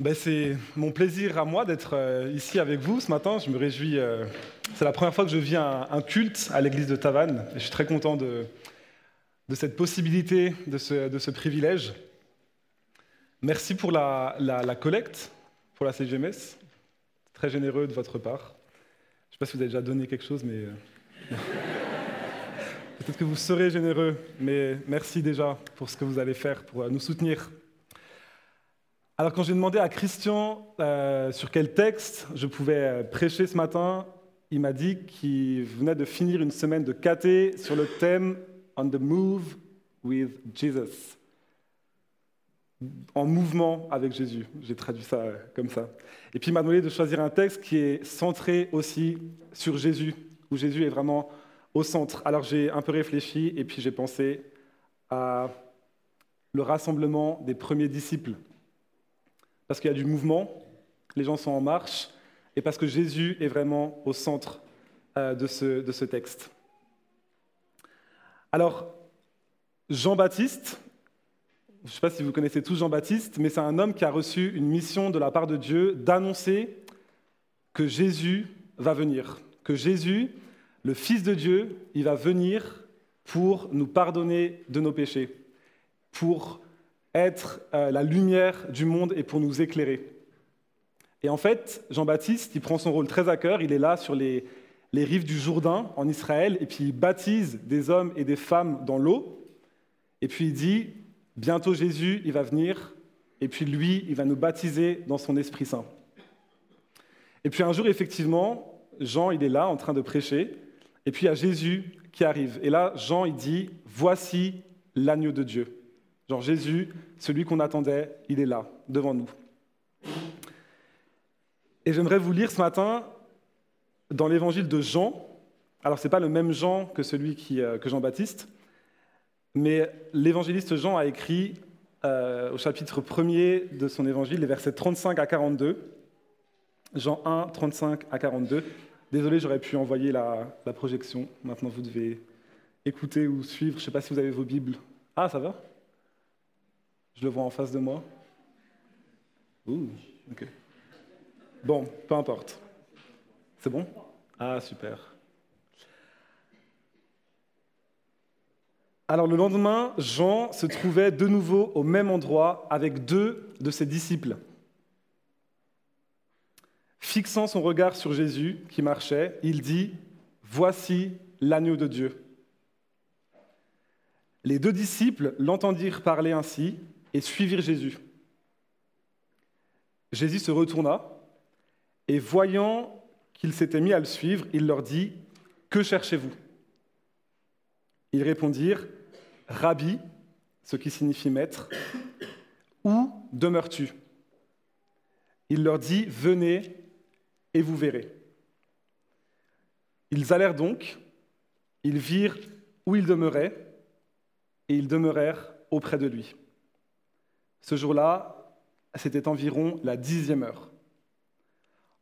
Ben, c'est mon plaisir à moi d'être euh, ici avec vous ce matin. Je me réjouis. euh, c'est la première fois que je vis un, culte à l'église de Tavannes. Je suis très content de, cette possibilité, de ce, privilège. Merci pour la, collecte pour la CGMS. Très généreux de votre part. Je ne sais pas si vous avez déjà donné quelque chose, mais euh, peut-être que vous serez généreux. Mais merci déjà pour ce que vous allez faire pour nous soutenir. Alors quand j'ai demandé à Christian euh, sur quel texte je pouvais euh, prêcher ce matin, il m'a dit qu'il venait de finir une semaine de KT sur le thème On the Move with Jesus. En mouvement avec Jésus. J'ai traduit ça euh, comme ça. Et puis il m'a demandé de choisir un texte qui est centré aussi sur Jésus, où Jésus est vraiment au centre. Alors j'ai un peu réfléchi et puis j'ai pensé à le rassemblement des premiers disciples parce qu'il y a du mouvement, les gens sont en marche, et parce que Jésus est vraiment au centre euh, de, ce, de ce texte. Alors, Jean-Baptiste, je ne sais pas si vous connaissez tous Jean-Baptiste, mais c'est un homme qui a reçu une mission de la part de Dieu d'annoncer que Jésus va venir, que Jésus, le Fils de Dieu, il va venir pour nous pardonner de nos péchés, pour être euh, la lumière du monde et pour nous éclairer. Et en fait, Jean-Baptiste, il prend son rôle très à cœur, il est là sur les, les rives du Jourdain en Israël, et puis il baptise des hommes et des femmes dans l'eau, et puis il dit, bientôt Jésus, il va venir, et puis lui, il va nous baptiser dans son Esprit Saint. Et puis un jour, effectivement, Jean, il est là en train de prêcher, et puis il y a Jésus qui arrive. Et là, Jean, il dit, voici l'agneau de Dieu. Genre Jésus, celui qu'on attendait, il est là, devant nous. Et j'aimerais vous lire ce matin dans l'évangile de Jean. Alors, ce n'est pas le même Jean que celui euh, que Jean-Baptiste, mais l'évangéliste Jean a écrit euh, au chapitre 1er de son évangile, les versets 35 à 42. Jean 1, 35 à 42. Désolé, j'aurais pu envoyer la, la projection. Maintenant, vous devez écouter ou suivre. Je ne sais pas si vous avez vos Bibles. Ah, ça va? Je le vois en face de moi. Ouh, ok. Bon, peu importe. C'est bon? Ah, super. Alors le lendemain, Jean se trouvait de nouveau au même endroit avec deux de ses disciples. Fixant son regard sur Jésus qui marchait, il dit, Voici l'agneau de Dieu. Les deux disciples l'entendirent parler ainsi et suivirent Jésus. Jésus se retourna et voyant qu'ils s'étaient mis à le suivre, il leur dit, Que cherchez-vous? Ils répondirent, Rabbi, ce qui signifie maître, où demeures-tu? Il leur dit, Venez et vous verrez. Ils allèrent donc, ils virent où il demeurait, et ils demeurèrent auprès de lui. Ce jour-là, c'était environ la dixième heure.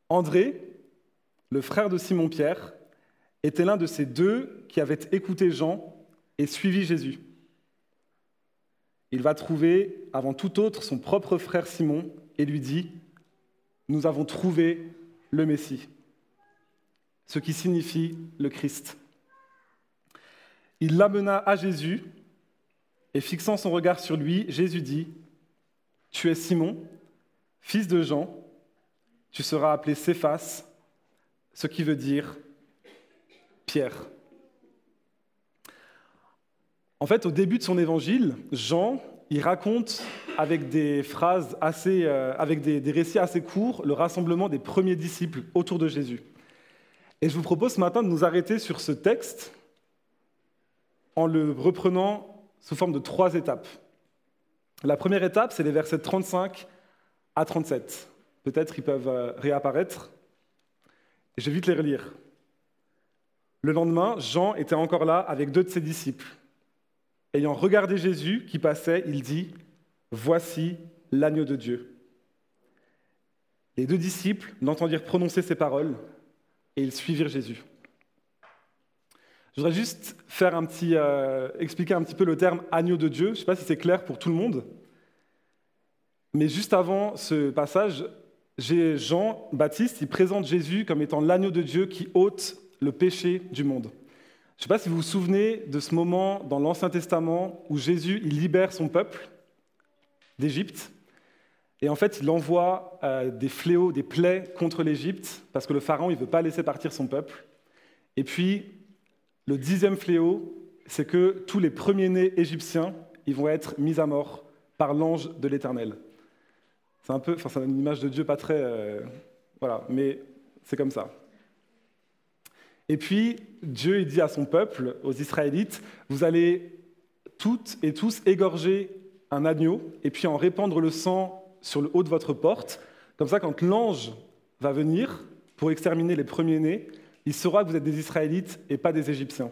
André, le frère de Simon-Pierre, était l'un de ces deux qui avaient écouté Jean et suivi Jésus. Il va trouver avant tout autre son propre frère Simon et lui dit, Nous avons trouvé le Messie, ce qui signifie le Christ. Il l'amena à Jésus et fixant son regard sur lui, Jésus dit, Tu es Simon, fils de Jean, tu seras appelé Céphas, ce qui veut dire Pierre. En fait, au début de son évangile, Jean, il raconte avec des phrases assez, euh, avec des, des récits assez courts, le rassemblement des premiers disciples autour de Jésus. Et je vous propose ce matin de nous arrêter sur ce texte en le reprenant sous forme de trois étapes. La première étape, c'est les versets 35 à 37. Peut-être ils peuvent euh, réapparaître. Je vais vite les relire. Le lendemain, Jean était encore là avec deux de ses disciples. Ayant regardé Jésus qui passait, il dit, Voici l'agneau de Dieu. Les deux disciples n'entendirent prononcer ces paroles et ils suivirent Jésus. Je voudrais juste faire un petit, euh, expliquer un petit peu le terme agneau de Dieu. Je ne sais pas si c'est clair pour tout le monde. Mais juste avant ce passage, j'ai Jean-Baptiste, il présente Jésus comme étant l'agneau de Dieu qui ôte le péché du monde. Je ne sais pas si vous vous souvenez de ce moment dans l'Ancien Testament où Jésus il libère son peuple d'Égypte. Et en fait, il envoie euh, des fléaux, des plaies contre l'Égypte, parce que le Pharaon ne veut pas laisser partir son peuple. Et puis, le dixième fléau, c'est que tous les premiers-nés égyptiens, ils vont être mis à mort par l'ange de l'Éternel. C'est un peu, enfin, c'est une image de Dieu pas très, euh, voilà, mais c'est comme ça. Et puis Dieu dit à son peuple, aux Israélites, vous allez toutes et tous égorger un agneau et puis en répandre le sang sur le haut de votre porte. Comme ça, quand l'ange va venir pour exterminer les premiers-nés, il saura que vous êtes des Israélites et pas des Égyptiens.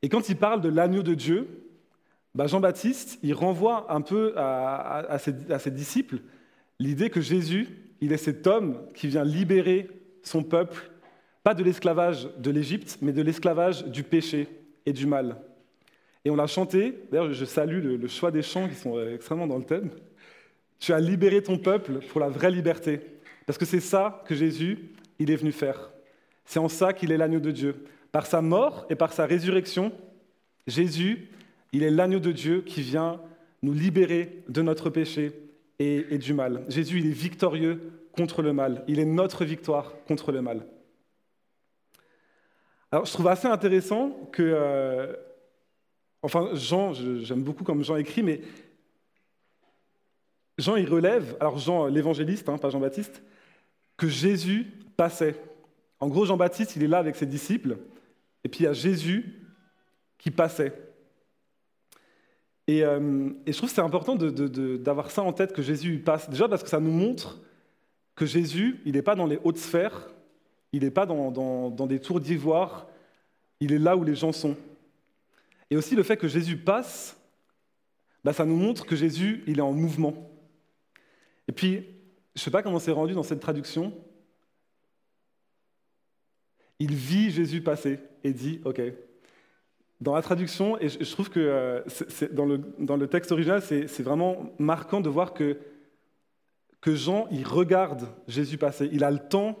Et quand il parle de l'agneau de Dieu, bah, Jean-Baptiste, il renvoie un peu à, ses, disciples l'idée que Jésus, il est cet homme qui vient libérer son peuple, pas de l'esclavage de l'Égypte, mais de l'esclavage du péché et du mal. Et on l'a chanté, d'ailleurs je salue le, choix des chants qui sont euh, extrêmement dans le thème. Tu as libéré ton peuple pour la vraie liberté, parce que c'est ça que Jésus, il est venu faire. C'est en ça qu'il est l'agneau de Dieu. Par sa mort et par sa résurrection, Jésus, il est l'agneau de Dieu qui vient nous libérer de notre péché et, du mal. Jésus, il est victorieux contre le mal. Il est notre victoire contre le mal. Alors, je trouve assez intéressant que, euh, enfin, Jean, j'aime beaucoup comme Jean écrit, mais Jean, il relève, alors Jean, l'évangéliste, hein, pas Jean-Baptiste, que Jésus passait. En gros, Jean-Baptiste, il est là avec ses disciples, et puis il y a Jésus qui passait. Euh, et, je trouve que c'est important d'avoir ça en tête, que Jésus passe. Déjà parce que ça nous montre que Jésus, il n'est pas dans les hautes sphères, il n'est pas dans, des tours d'ivoire, il est là où les gens sont. Et aussi le fait que Jésus passe, bah, ça nous montre que Jésus, il est en mouvement. Et puis, je ne sais pas comment c'est rendu dans cette traduction. Il vit Jésus passer et dit, OK, dans la traduction, et je trouve que euh, dans, le, texte original, c'est vraiment marquant de voir que, que Jean, il regarde Jésus passer. Il a le temps,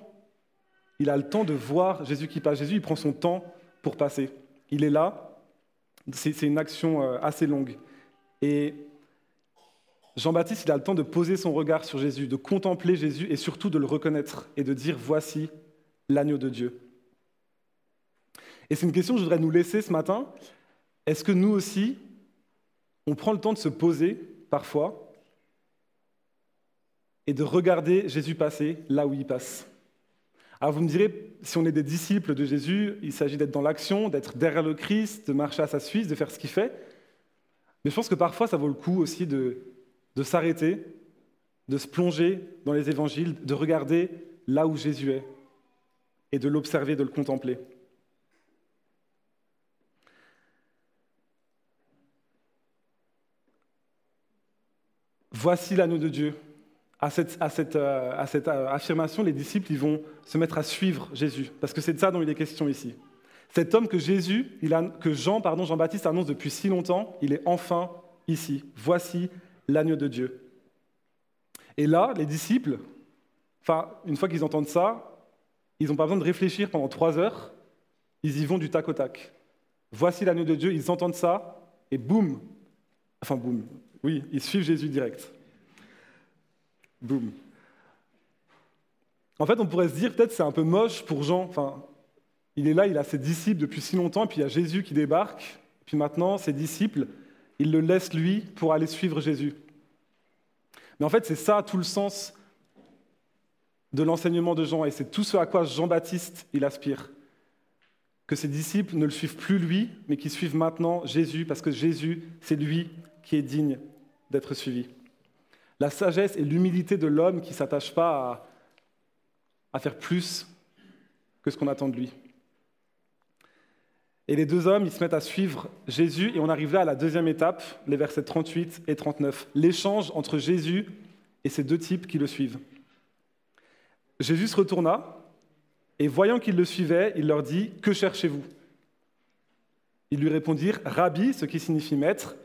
il a le temps de voir Jésus qui passe. Jésus, il prend son temps pour passer. Il est là. C'est une action euh, assez longue. Et Jean-Baptiste, il a le temps de poser son regard sur Jésus, de contempler Jésus et surtout de le reconnaître et de dire, voici l'agneau de Dieu. Et c'est une question que je voudrais nous laisser ce matin. Est-ce que nous aussi, on prend le temps de se poser parfois et de regarder Jésus passer là où il passe? Alors vous me direz, si on est des disciples de Jésus, il s'agit d'être dans l'action, d'être derrière le Christ, de marcher à sa suite, de faire ce qu'il fait. Mais je pense que parfois, ça vaut le coup aussi de, de s'arrêter, de se plonger dans les évangiles, de regarder là où Jésus est et de l'observer, de le contempler. Voici l'anneau de Dieu. À cette, euh, euh, affirmation, les disciples vont se mettre à suivre Jésus, parce que c'est de ça dont il est question ici. Cet homme que Jésus, que Jean, pardon, Jean-Baptiste annonce depuis si longtemps, il est enfin ici. Voici l'agneau de Dieu. Et là, les disciples, une fois qu'ils entendent ça, ils n'ont pas besoin de réfléchir pendant trois heures, ils y vont du tac au tac. Voici l'agneau de Dieu, ils entendent ça, et boum, enfin boum, oui, ils suivent Jésus direct. Boum. En fait, on pourrait se dire, peut-être c'est un peu moche pour Jean. Enfin, il est là, il a ses disciples depuis si longtemps, puis il y a Jésus qui débarque. Puis maintenant, ses disciples, ils le laissent lui pour aller suivre Jésus. Mais en fait, c'est ça tout le sens de l'enseignement de Jean, et c'est tout ce à quoi Jean-Baptiste il aspire. Que ses disciples ne le suivent plus lui, mais qu'ils suivent maintenant Jésus, parce que Jésus, c'est lui qui est digne d'être suivi. La sagesse et l'humilité de l'homme qui ne s'attache pas à, faire plus que ce qu'on attend de lui. Et les deux hommes, ils se mettent à suivre Jésus et on arrive là à la deuxième étape, les versets 38 et 39, l'échange entre Jésus et ces deux types qui le suivent. Jésus se retourna et voyant qu'ils le suivaient, il leur dit, Que cherchez-vous? Ils lui répondirent, Rabbi, ce qui signifie maître,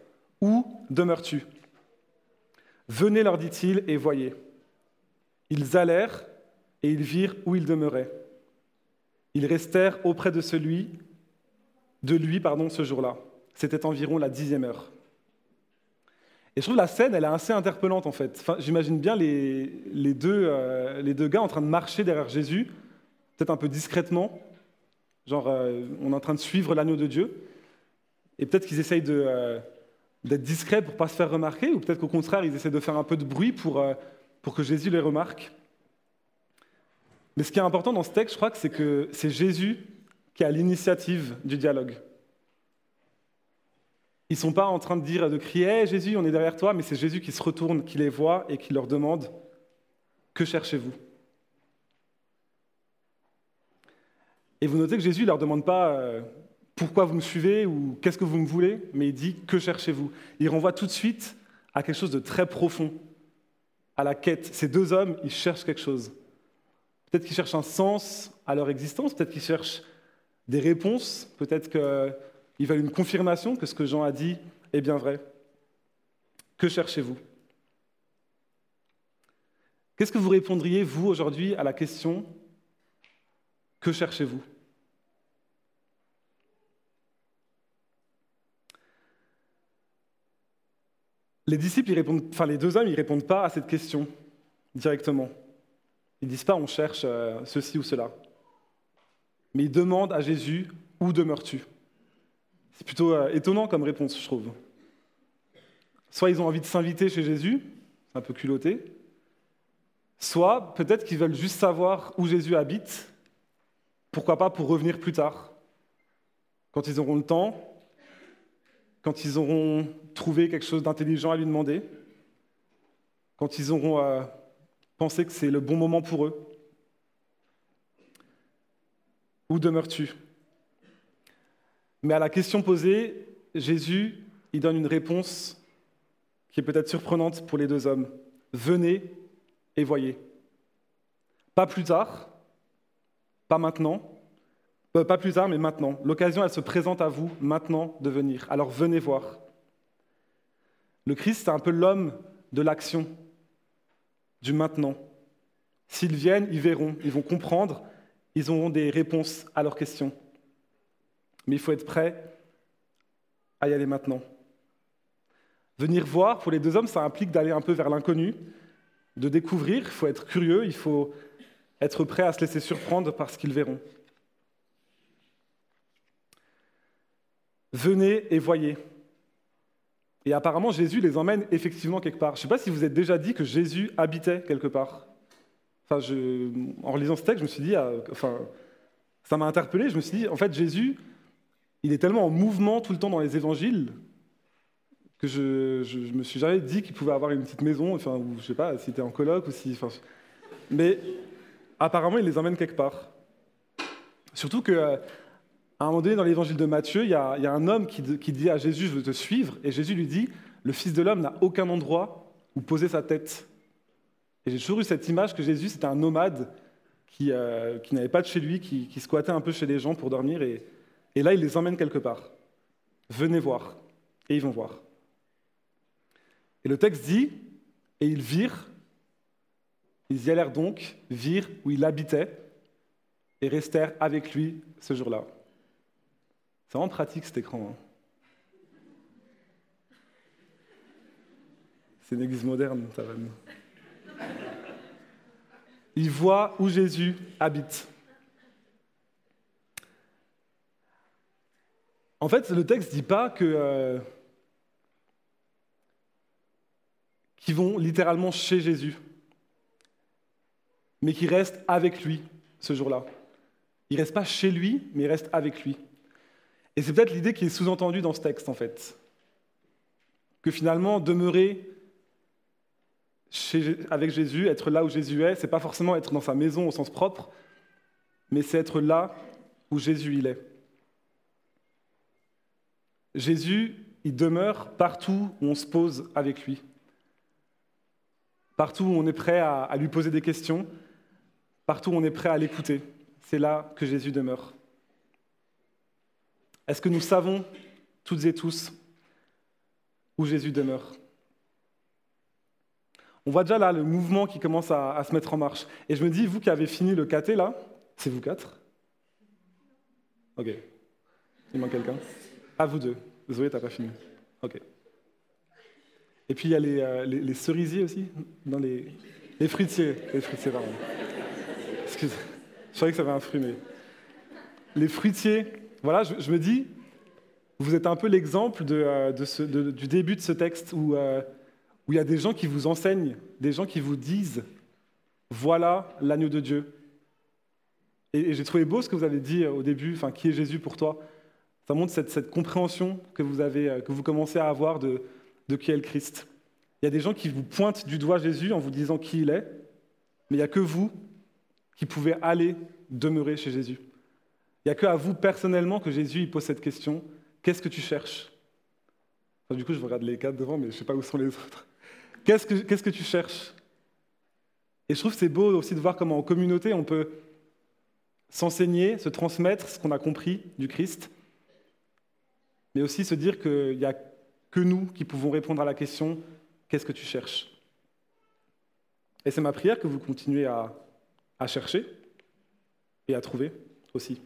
où demeures-tu? Venez, leur dit-il, et voyez. Ils allèrent et ils virent où il demeurait. Ils restèrent auprès de celui, de lui, pardon, ce jour-là. C'était environ la dixième heure. Et je trouve la scène, elle est assez interpellante en fait. J'imagine bien les, deux, euh, les deux gars en train de marcher derrière Jésus, peut-être un peu discrètement, genre euh, on est en train de suivre l'agneau de Dieu, et peut-être qu'ils essayent euh, d'être discrets pour ne pas se faire remarquer, ou peut-être qu'au contraire, ils essaient de faire un peu de bruit pour, pour que Jésus les remarque. Mais ce qui est important dans ce texte, je crois que c'est que c'est Jésus qui a l'initiative du dialogue. Ils ne sont pas en train de dire, de crier Jésus, on est derrière toi, mais c'est Jésus qui se retourne, qui les voit et qui leur demande Que cherchez-vous? Et vous notez que Jésus ne leur demande pas euh, Pourquoi vous me suivez ou Qu'est-ce que vous me voulez mais il dit Que cherchez-vous? Il renvoie tout de suite à quelque chose de très profond, à la quête. Ces deux hommes, ils cherchent quelque chose. Peut-être qu'ils cherchent un sens à leur existence, peut-être qu'ils cherchent des réponses, peut-être qu'ils veulent une confirmation que ce que Jean a dit est bien vrai. Que cherchez-vous? Qu'est-ce que vous répondriez, vous, aujourd'hui, à la question Que cherchez-vous? Les disciples, répondent, enfin les deux hommes, ils répondent pas à cette question directement. Ils disent pas on cherche euh, ceci ou cela. Mais ils demandent à Jésus où demeures-tu? C'est plutôt euh, étonnant comme réponse, je trouve. Soit ils ont envie de s'inviter chez Jésus, un peu culotté. Soit peut-être qu'ils veulent juste savoir où Jésus habite, pourquoi pas pour revenir plus tard, quand ils auront le temps, quand ils auront trouvé quelque chose d'intelligent à lui demander, quand ils auront euh, penser que c'est le bon moment pour eux Où demeures-tu? Mais à la question posée, Jésus, il donne une réponse qui est peut-être surprenante pour les deux hommes. Venez et voyez. Pas plus tard, pas maintenant, pas plus tard, mais maintenant. L'occasion, elle se présente à vous maintenant de venir. Alors venez voir. Le Christ, c'est un peu l'homme de l'action du maintenant. S'ils viennent, ils verront, ils vont comprendre, ils auront des réponses à leurs questions. Mais il faut être prêt à y aller maintenant. Venir voir, pour les deux hommes, ça implique d'aller un peu vers l'inconnu, de découvrir, il faut être curieux, il faut être prêt à se laisser surprendre par ce qu'ils verront. Venez et voyez. Et apparemment, Jésus les emmène effectivement quelque part. Je ne sais pas si vous êtes déjà dit que Jésus habitait quelque part. Je, en relisant ce texte, je me suis dit, ah, enfin, ça m'a interpellé. Je me suis dit, en fait, Jésus, il est tellement en mouvement tout le temps dans les évangiles que je, ne me suis jamais dit qu'il pouvait avoir une petite maison, enfin, ou je sais pas, s'il était en coloc ou si. Mais apparemment, il les emmène quelque part. Surtout que à un moment donné, dans l'évangile de Matthieu, il y, a, un homme qui, dit à Jésus, je veux te suivre, et Jésus lui dit, le Fils de l'homme n'a aucun endroit où poser sa tête. Et j'ai toujours eu cette image que Jésus, c'était un nomade qui, euh, n'avait pas de chez lui, qui, squattait un peu chez les gens pour dormir, et, et là, il les emmène quelque part. Venez voir. Et ils vont voir. Et le texte dit, et ils virent, ils y allèrent donc, virent où il habitait, et restèrent avec lui ce jour-là. C'est vraiment pratique cet écran. Hein. C'est une église moderne, ça va mieux. Il voit où Jésus habite. En fait, le texte ne dit pas que euh, qu'ils vont littéralement chez Jésus, mais qu'ils restent avec lui ce jour-là. Ils ne restent pas chez lui, mais ils restent avec lui. Et c'est peut-être l'idée qui est sous-entendue dans ce texte, en fait. Que finalement, demeurer avec Jésus, être là où Jésus est, c'est pas forcément être dans sa maison au sens propre, mais c'est être là où Jésus il est. Jésus, il demeure partout où on se pose avec lui, partout où on est prêt à lui poser des questions, partout où on est prêt à l'écouter. C'est là que Jésus demeure. Est-ce que nous savons toutes et tous où Jésus demeure? On voit déjà là le mouvement qui commence à, se mettre en marche. Et je me dis, vous qui avez fini le caté là, c'est vous quatre? Ok. Il manque quelqu'un? Ah, vous deux. Zoé, t'as pas fini. Ok. Et puis il y a les, euh, cerisiers aussi, dans les, les fruitiers. Les fruitiers, pardon. Excusez. Je savais que ça avait un fruit, mais. Les fruitiers, voilà, je, me dis, vous êtes un peu l'exemple euh, du début de ce texte où, euh, où il y a des gens qui vous enseignent, des gens qui vous disent voilà l'agneau de Dieu. Et, j'ai trouvé beau ce que vous avez dit au début, enfin, qui est Jésus pour toi Ça montre cette, cette compréhension que vous, avez, que vous commencez à avoir de, de qui est le Christ. Il y a des gens qui vous pointent du doigt Jésus en vous disant qui il est, mais il n'y a que vous qui pouvez aller demeurer chez Jésus. Il n'y a que à vous personnellement que Jésus il pose cette question qu'est-ce que tu cherches? Du coup, je regarde les quatre devant, mais je ne sais pas où sont les autres. Qu'est-ce que, qu'est-ce que tu cherches? Et je trouve que c'est beau aussi de voir comment en communauté on peut s'enseigner, se transmettre ce qu'on a compris du Christ, mais aussi se dire qu'il y a que nous qui pouvons répondre à la question qu'est-ce que tu cherches? Et c'est ma prière que vous continuez à, à chercher et à trouver aussi.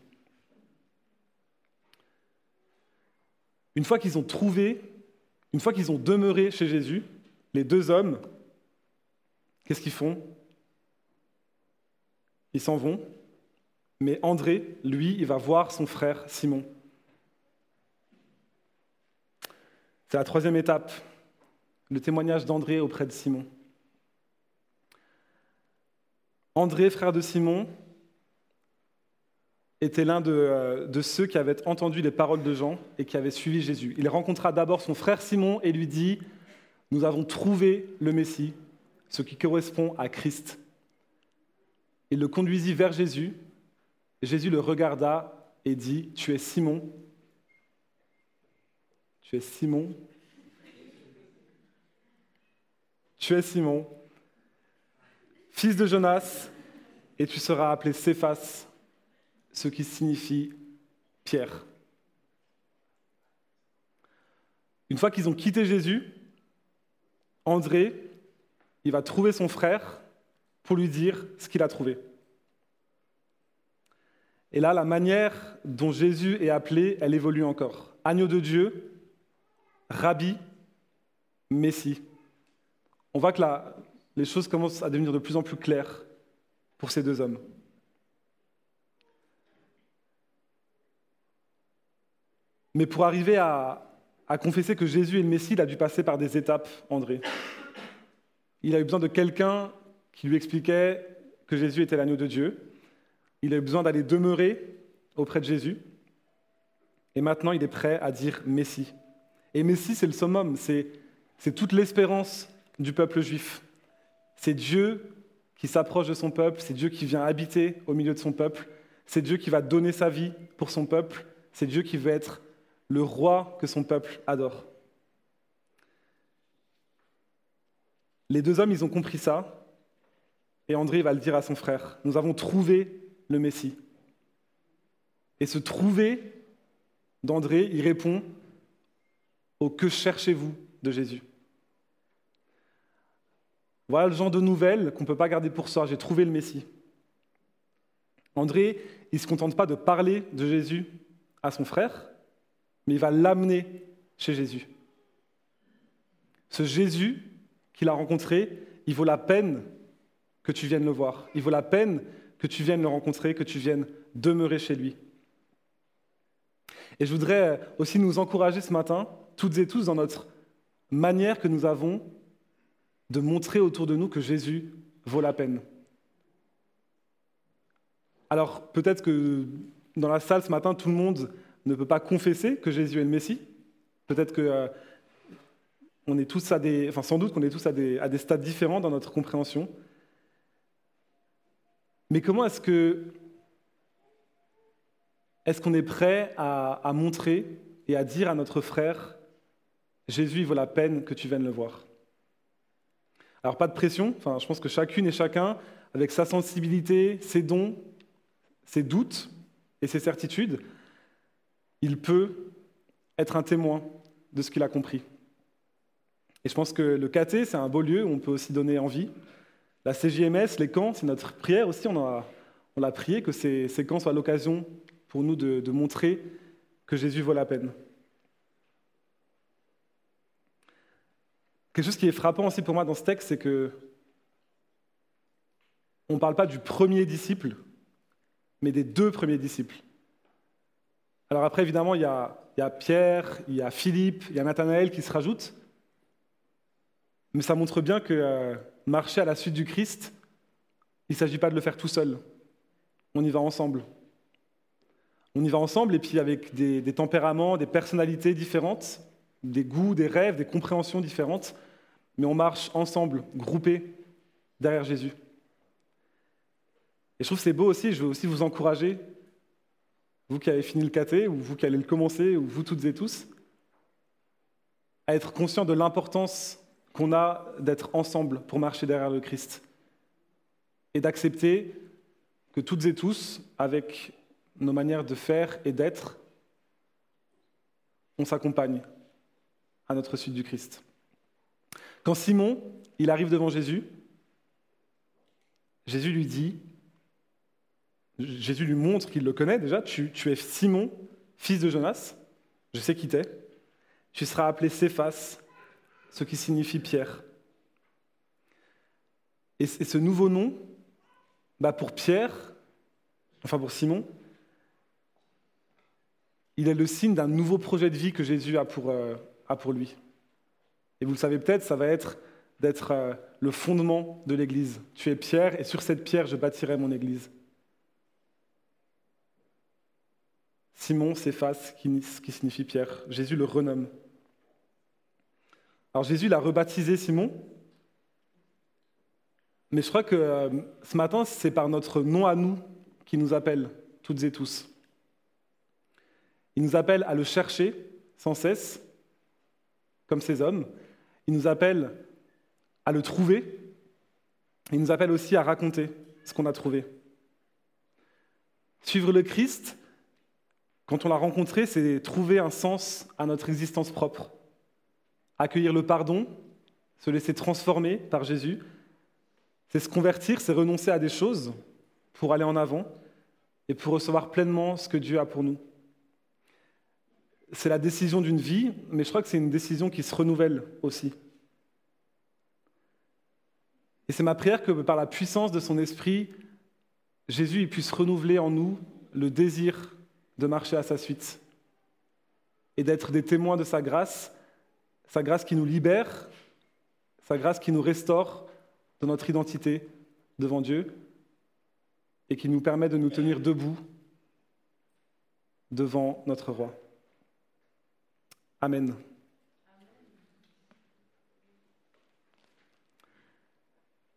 Une fois qu'ils ont trouvé, une fois qu'ils ont demeuré chez Jésus, les deux hommes, qu'est-ce qu'ils font? Ils s'en vont, mais André, lui, il va voir son frère Simon. C'est la troisième étape, le témoignage d'André auprès de Simon. André, frère de Simon, était l'un de, euh, de, ceux qui avaient entendu les paroles de Jean et qui avaient suivi Jésus. Il rencontra d'abord son frère Simon et lui dit, Nous avons trouvé le Messie, ce qui correspond à Christ. Il le conduisit vers Jésus. Jésus le regarda et dit, Tu es Simon, tu es Simon. Tu es Simon, fils de Jonas, et tu seras appelé Céphas, ce qui signifie Pierre. Une fois qu'ils ont quitté Jésus, André, il va trouver son frère pour lui dire ce qu'il a trouvé. Et là, la manière dont Jésus est appelé, elle évolue encore. Agneau de Dieu, Rabbi, Messie. On voit que les choses commencent à devenir de plus en plus claires pour ces deux hommes. Mais pour arriver à, confesser que Jésus est le Messie, il a dû passer par des étapes, André. Il a eu besoin de quelqu'un qui lui expliquait que Jésus était l'agneau de Dieu. Il a eu besoin d'aller demeurer auprès de Jésus. Et maintenant, il est prêt à dire Messie. Et Messie, c'est le summum, c'est, toute l'espérance du peuple juif. C'est Dieu qui s'approche de son peuple, c'est Dieu qui vient habiter au milieu de son peuple, c'est Dieu qui va donner sa vie pour son peuple, c'est Dieu qui veut être le roi que son peuple adore. Les deux hommes, ils ont compris ça, et André va le dire à son frère, nous avons trouvé le Messie. Et ce trouver d'André, il répond, que cherchez-vous de Jésus Voilà le genre de nouvelles qu'on ne peut pas garder pour soi. J'ai trouvé le Messie. André, il ne se contente pas de parler de Jésus à son frère, mais il va l'amener chez Jésus. Ce Jésus qu'il a rencontré, il vaut la peine que tu viennes le voir. Il vaut la peine que tu viennes le rencontrer, que tu viennes demeurer chez lui. Et je voudrais aussi nous encourager ce matin toutes et tous dans notre manière que nous avons de montrer autour de nous que Jésus vaut la peine. Alors peut-être que dans la salle ce matin, tout le monde ne peut pas confesser que Jésus est le Messie. Peut-être que euh, est tous à des, enfin sans doute qu'on est tous à des, des stades différents dans notre compréhension. Mais comment est-ce que est-ce qu'on est prêt à, montrer et à dire à notre frère Jésus, vaut la peine que tu viennes le voir? Alors pas de pression, je pense que chacune et chacun, avec sa sensibilité, ses dons, ses doutes et ses certitudes, il peut être un témoin de ce qu'il a compris. Et je pense que le KT, c'est un beau lieu où on peut aussi donner envie. La CJMS, les camps, c'est notre prière aussi. On a, prié que ces, ces camps soient l'occasion pour nous de, de montrer que Jésus vaut la peine. Quelque chose qui est frappant aussi pour moi dans ce texte, c'est que on ne parle pas du premier disciple, mais des deux premiers disciples. Alors après, évidemment, il y a, Pierre, il y a Philippe, il y a Nathanaël qui se rajoutent, mais ça montre bien que euh, marcher à la suite du Christ, il ne s'agit pas de le faire tout seul. On y va ensemble. On y va ensemble et puis avec des, des tempéraments, des personnalités différentes, des goûts, des rêves, des compréhensions différentes, mais on marche ensemble, groupés, derrière Jésus. Et je trouve que c'est beau aussi, je veux aussi vous encourager, vous qui avez fini le caté, ou vous qui allez le commencer, ou vous toutes et tous, à être conscient de l'importance qu'on a d'être ensemble pour marcher derrière le Christ. Et d'accepter que toutes et tous, avec nos manières de faire et d'être, on s'accompagne à notre suite du Christ. Quand Simon, arrive devant Jésus, Jésus lui dit, Jésus lui montre qu'il le connaît déjà, tu, es Simon, fils de Jonas, je sais qui t'es, tu seras appelé Céphas, ce qui signifie Pierre. Et, ce nouveau nom, bah pour Pierre, enfin pour Simon, il est le signe d'un nouveau projet de vie que Jésus a pour, euh, lui. Et vous le savez peut-être, ça va être d'être euh, le fondement de l'Église. Tu es pierre, et sur cette pierre, je bâtirai mon Église. Simon s'efface, qui signifie pierre. Jésus le renomme. Alors Jésus l'a rebaptisé Simon, mais je crois que euh, ce matin, c'est par notre nom à nous qu'il nous appelle, toutes et tous. Il nous appelle à le chercher sans cesse, comme ces hommes. Il nous appelle à le trouver. Il nous appelle aussi à raconter ce qu'on a trouvé. Suivre le Christ, quand on l'a rencontré, c'est trouver un sens à notre existence propre. Accueillir le pardon, se laisser transformer par Jésus, c'est se convertir, c'est renoncer à des choses pour aller en avant et pour recevoir pleinement ce que Dieu a pour nous. C'est la décision d'une vie, mais je crois que c'est une décision qui se renouvelle aussi. Et c'est ma prière que par la puissance de son esprit, Jésus puisse renouveler en nous le désir de marcher à sa suite et d'être des témoins de sa grâce, sa grâce qui nous libère, sa grâce qui nous restaure de notre identité devant Dieu et qui nous permet de nous tenir debout devant notre roi. Amen.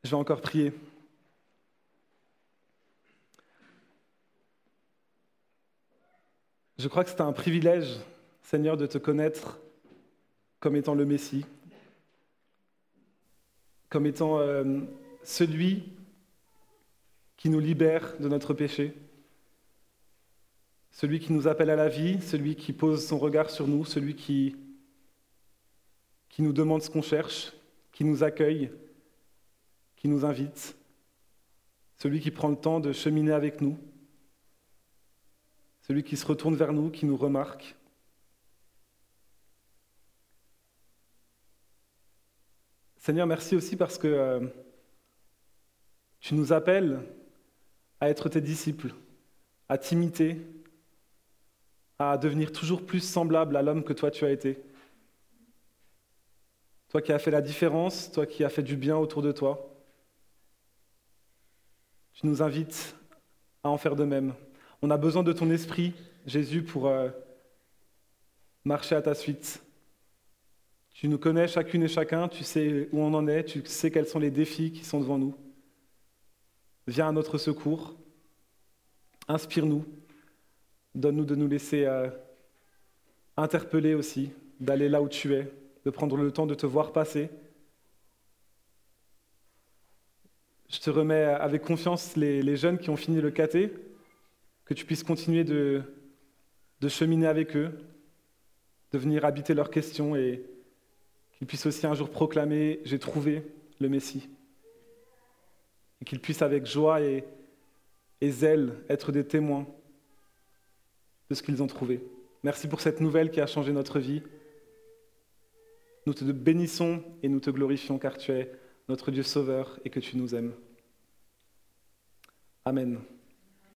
Je vais encore prier. Je crois que c'est un privilège, Seigneur, de te connaître comme étant le Messie, comme étant euh, celui qui nous libère de notre péché, celui qui nous appelle à la vie, celui qui pose son regard sur nous, celui qui, qui nous demande ce qu'on cherche, qui nous accueille, qui nous invite, celui qui prend le temps de cheminer avec nous, celui qui se retourne vers nous, qui nous remarque. Seigneur, merci aussi parce que euh, tu nous appelles à être tes disciples, à t'imiter, à devenir toujours plus semblable à l'homme que toi tu as été. Toi qui as fait la différence, toi qui as fait du bien autour de toi. Tu nous invites à en faire de même. On a besoin de ton esprit, Jésus, pour euh, marcher à ta suite. Tu nous connais chacune et chacun, tu sais où on en est, tu sais quels sont les défis qui sont devant nous. Viens à notre secours, inspire-nous, donne-nous de nous laisser euh, interpeller aussi, d'aller là où tu es, de prendre le temps de te voir passer Je te remets avec confiance les, jeunes qui ont fini le caté, que tu puisses continuer de, cheminer avec eux, de venir habiter leurs questions et qu'ils puissent aussi un jour proclamer J'ai trouvé le Messie. Et qu'ils puissent avec joie et, et zèle être des témoins de ce qu'ils ont trouvé. Merci pour cette nouvelle qui a changé notre vie. Nous te bénissons et nous te glorifions car tu es notre Dieu sauveur et que tu nous aimes. Amen.